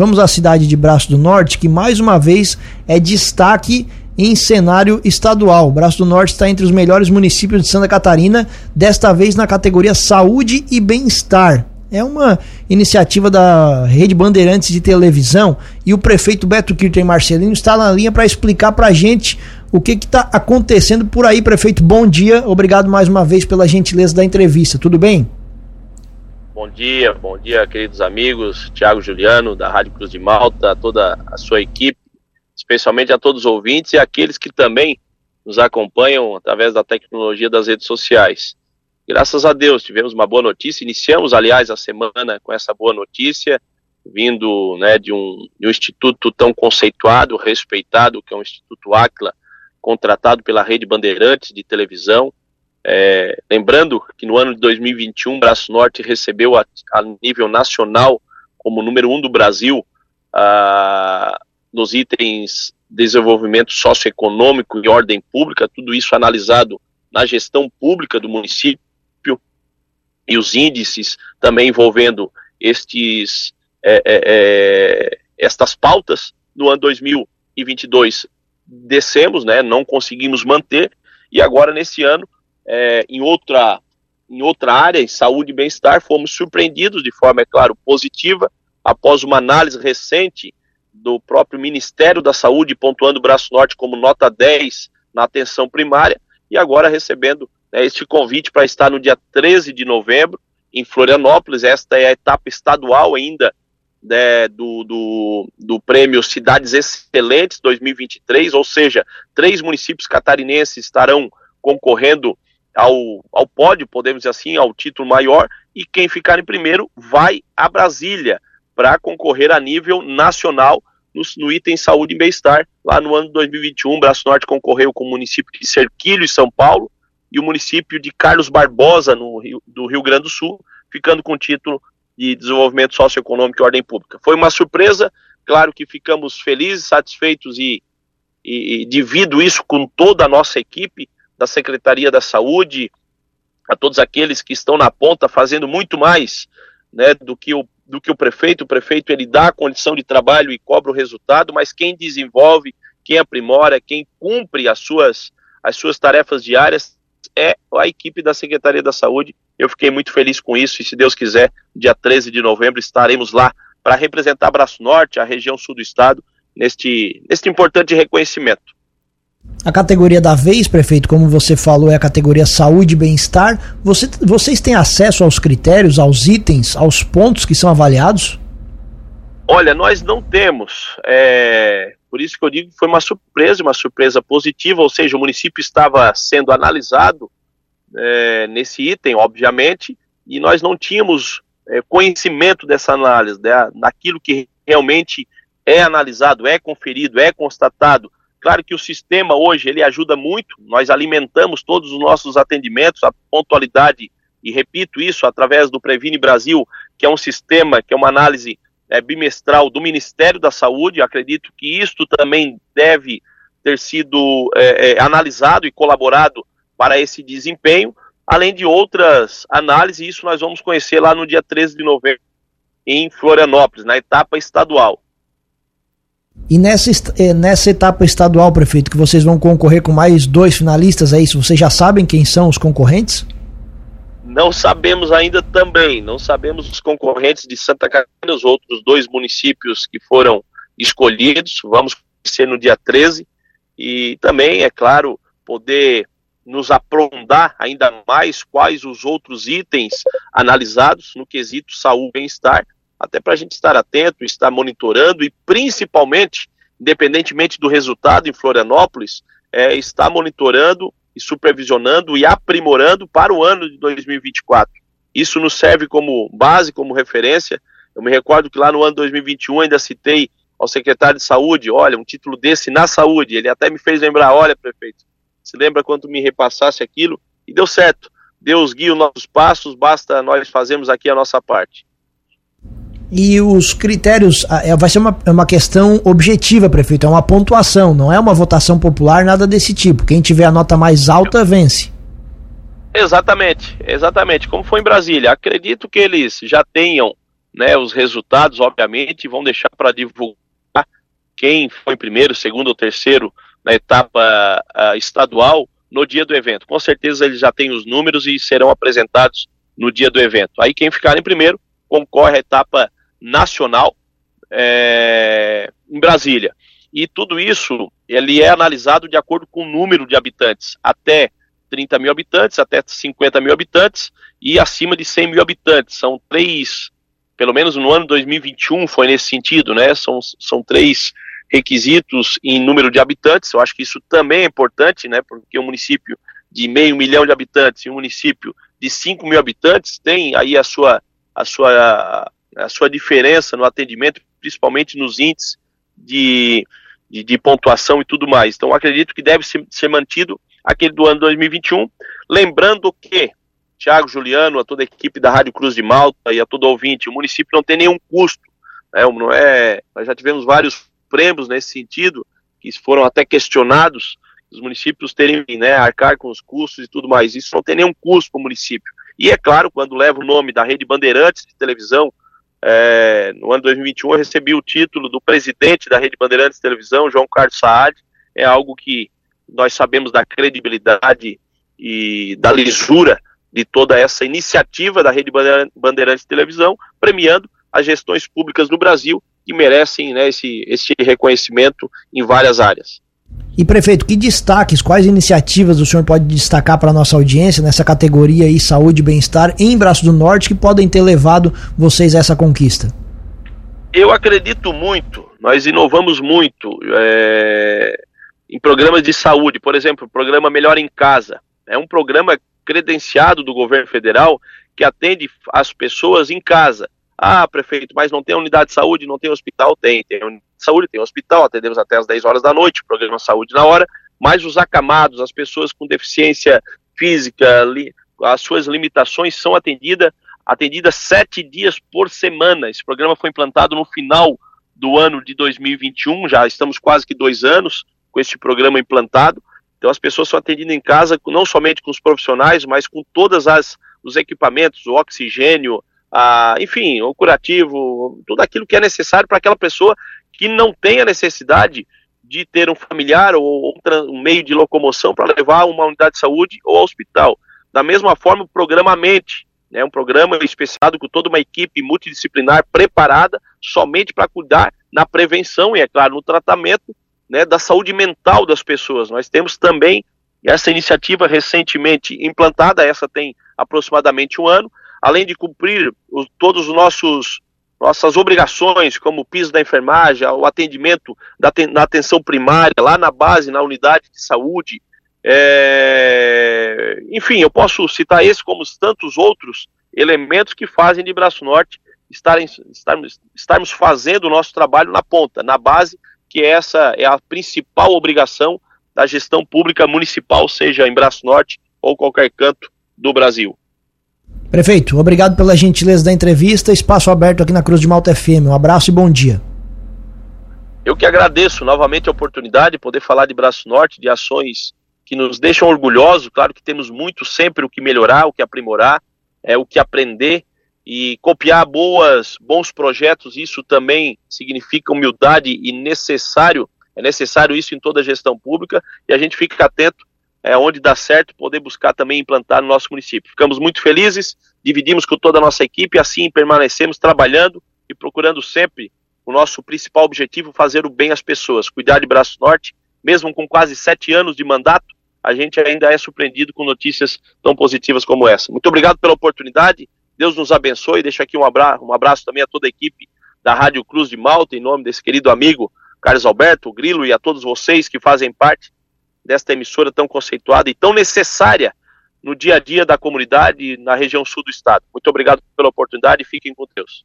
vamos à cidade de Braço do Norte, que mais uma vez é destaque em cenário estadual. Braço do Norte está entre os melhores municípios de Santa Catarina, desta vez na categoria Saúde e Bem-Estar. É uma iniciativa da Rede Bandeirantes de televisão e o prefeito Beto Kirten Marcelino está na linha para explicar para a gente o que está acontecendo por aí. Prefeito, bom dia. Obrigado mais uma vez pela gentileza da entrevista. Tudo bem? Bom dia, bom dia, queridos amigos. Tiago Juliano, da Rádio Cruz de Malta, toda a sua equipe, especialmente a todos os ouvintes e aqueles que também nos acompanham através da tecnologia das redes sociais. Graças a Deus, tivemos uma boa notícia. Iniciamos, aliás, a semana com essa boa notícia, vindo né, de, um, de um instituto tão conceituado, respeitado, que é o Instituto ACLA, contratado pela Rede Bandeirantes de televisão. É, lembrando que no ano de 2021, Braço Norte recebeu a, a nível nacional, como número um do Brasil, nos itens desenvolvimento socioeconômico e ordem pública, tudo isso analisado na gestão pública do município e os índices também envolvendo estes, é, é, é estas pautas, no ano 2022 descemos, né, não conseguimos manter, e agora nesse ano, é, em, outra, em outra área, em saúde e bem-estar, fomos surpreendidos de forma, é claro, positiva, após uma análise recente do próprio Ministério da Saúde, pontuando o Braço Norte como nota 10 na atenção primária, e agora recebendo né, este convite para estar no dia 13 de novembro em Florianópolis. Esta é a etapa estadual ainda né, do, do, do prêmio Cidades Excelentes 2023, ou seja, três municípios catarinenses estarão concorrendo ao, ao pódio, podemos dizer assim, ao título maior, e quem ficar em primeiro vai a Brasília para concorrer a nível nacional no, no, item saúde e bem-estar. Lá no ano de 2021, Braço Norte concorreu com o município de Cerquilho e São Paulo, e o município de Carlos Barbosa, no Rio, do Rio Grande do Sul, ficando com o título de Desenvolvimento Socioeconômico e Ordem Pública. Foi uma surpresa, claro que ficamos felizes, satisfeitos e, e, e divido isso com toda a nossa equipe da Secretaria da Saúde, a todos aqueles que estão na ponta fazendo muito mais né, do, que o, do que o prefeito. O prefeito ele dá a condição de trabalho e cobra o resultado, mas quem desenvolve, quem aprimora, quem cumpre as suas, as suas tarefas diárias é a equipe da Secretaria da Saúde. Eu fiquei muito feliz com isso e, se Deus quiser, dia 13 de novembro estaremos lá para representar Braço Norte, a região sul do estado, neste, neste importante reconhecimento. A categoria da vez, prefeito, como você falou, é a categoria saúde e bem-estar. Você, vocês têm acesso aos critérios, aos itens, aos pontos que são avaliados? Olha, nós não temos. É, por isso que eu digo que foi uma surpresa, uma surpresa positiva, ou seja, o município estava sendo analisado é, nesse item, obviamente, e nós não tínhamos é, conhecimento dessa análise, né, daquilo que realmente é analisado, é conferido, é constatado. Claro que o sistema hoje ele ajuda muito, nós alimentamos todos os nossos atendimentos, a pontualidade, e repito isso, através do Previne Brasil, que é um sistema, que é uma análise é, bimestral do Ministério da Saúde. Acredito que isto também deve ter sido é, é, analisado e colaborado para esse desempenho, além de outras análises. Isso nós vamos conhecer lá no dia 13 de novembro, em Florianópolis, na etapa estadual. E nessa, é, nessa etapa estadual, prefeito, que vocês vão concorrer com mais dois finalistas, é isso? Vocês já sabem quem são os concorrentes? Não sabemos ainda também, não sabemos os concorrentes de Santa Catarina, os outros dois municípios que foram escolhidos, vamos ser no dia 13, e também, é claro, poder nos aprofundar ainda mais quais os outros itens analisados no quesito saúde e bem-estar, até para a gente estar atento, estar monitorando e principalmente, independentemente do resultado em Florianópolis, é, estar monitorando e supervisionando e aprimorando para o ano de 2024. Isso nos serve como base, como referência. Eu me recordo que lá no ano 2021 ainda citei ao secretário de saúde, olha, um título desse na saúde. Ele até me fez lembrar, olha, prefeito, se lembra quando me repassasse aquilo? E deu certo. Deus guia os nossos passos, basta nós fazermos aqui a nossa parte. E os critérios, é, vai ser uma, é uma questão objetiva, prefeito, é uma pontuação, não é uma votação popular, nada desse tipo. Quem tiver a nota mais alta, vence. Exatamente, exatamente. Como foi em Brasília. Acredito que eles já tenham né, os resultados, obviamente, vão deixar para divulgar quem foi primeiro, segundo ou terceiro na etapa uh, estadual no dia do evento. Com certeza eles já têm os números e serão apresentados no dia do evento. Aí quem ficar em primeiro concorre à etapa nacional é, em Brasília. E tudo isso ele é analisado de acordo com o número de habitantes, até 30 mil habitantes, até 50 mil habitantes e acima de 100 mil habitantes. São três, pelo menos no ano 2021 foi nesse sentido, né? São, são três requisitos em número de habitantes. Eu acho que isso também é importante, né? Porque um município de meio milhão de habitantes e um município de 5 mil habitantes tem aí a sua, a sua, a sua diferença no atendimento, principalmente nos índices de, de, de pontuação e tudo mais. Então, acredito que deve ser, ser mantido aquele do ano 2021. Lembrando que, Tiago Juliano, a toda a equipe da Rádio Cruz de Malta e a todo ouvinte, o município não tem nenhum custo. Né, não é, nós já tivemos vários prêmios nesse sentido, que foram até questionados, os municípios terem, né, arcar com os custos e tudo mais. Isso não tem nenhum custo para o município. E é claro, quando leva o nome da Rede Bandeirantes de televisão, é, no ano 2021 eu recebi o título do presidente da Rede Bandeirantes de televisão, João Carlos Saad. É algo que nós sabemos da credibilidade e da lisura de toda essa iniciativa da Rede Bandeirantes de televisão, premiando as gestões públicas no Brasil que merecem né, esse, esse reconhecimento em várias áreas. E prefeito, que destaques, quais iniciativas o senhor pode destacar para a nossa audiência nessa categoria aí, saúde e bem-estar em Braço do Norte que podem ter levado vocês a essa conquista? Eu acredito muito, nós inovamos muito é, em programas de saúde, por exemplo, o programa Melhor em Casa. É um programa credenciado do governo federal que atende as pessoas em casa. Ah, prefeito, mas não tem unidade de saúde, não tem hospital? Tem, tem unidade de saúde, tem hospital, atendemos até as 10 horas da noite, programa Saúde na Hora, mas os acamados, as pessoas com deficiência física, li, as suas limitações são atendidas atendidas sete dias por semana. Esse programa foi implantado no final do ano de 2021, já estamos quase que dois anos com esse programa implantado. Então as pessoas são atendidas em casa, não somente com os profissionais, mas com todas as os equipamentos, o oxigênio, a, enfim, o curativo, tudo aquilo que é necessário para aquela pessoa que não tem a necessidade de ter um familiar ou um, meio de locomoção para levar uma unidade de saúde ou ao hospital. Da mesma forma, o programa Mente, né, um programa especializado com toda uma equipe multidisciplinar preparada somente para cuidar na prevenção e, é claro, no tratamento né, da saúde mental das pessoas. Nós temos também essa iniciativa recentemente implantada, essa tem aproximadamente um ano, além de cumprir os, todos os nossos nossas obrigações, como o piso da enfermagem, o atendimento da, na atenção primária, lá na base, na unidade de saúde. É... Enfim, eu posso citar esse como tantos outros elementos que fazem de Braço Norte estarem, estarmos, estarmos fazendo o nosso trabalho na ponta, na base, que essa é a principal obrigação da gestão pública municipal, seja em Braço Norte ou qualquer canto do Brasil. Prefeito, obrigado pela gentileza da entrevista. Espaço aberto aqui na Cruz de Malta FM. Um abraço e bom dia. Eu que agradeço novamente a oportunidade de poder falar de Braço Norte, de ações que nos deixam orgulhosos. Claro que temos muito sempre o que melhorar, o que aprimorar, é o que aprender e copiar boas, bons projetos. Isso também significa humildade e necessário. É necessário isso em toda a gestão pública e a gente fica atento é, onde dá certo, poder buscar também implantar no nosso município. Ficamos muito felizes, dividimos com toda a nossa equipe, assim permanecemos trabalhando e procurando sempre o nosso principal objetivo, fazer o bem às pessoas, cuidar de Braço Norte, mesmo com quase sete anos de mandato, a gente ainda é surpreendido com notícias tão positivas como essa. Muito obrigado pela oportunidade, Deus nos abençoe, deixo aqui um abraço, um abraço também a toda a equipe da Rádio Cruz de Malta, em nome desse querido amigo Carlos Alberto, Grilo e a todos vocês que fazem parte desta emissora tão conceituada e tão necessária no dia a dia da comunidade na região sul do estado. Muito obrigado pela oportunidade e fiquem com Deus.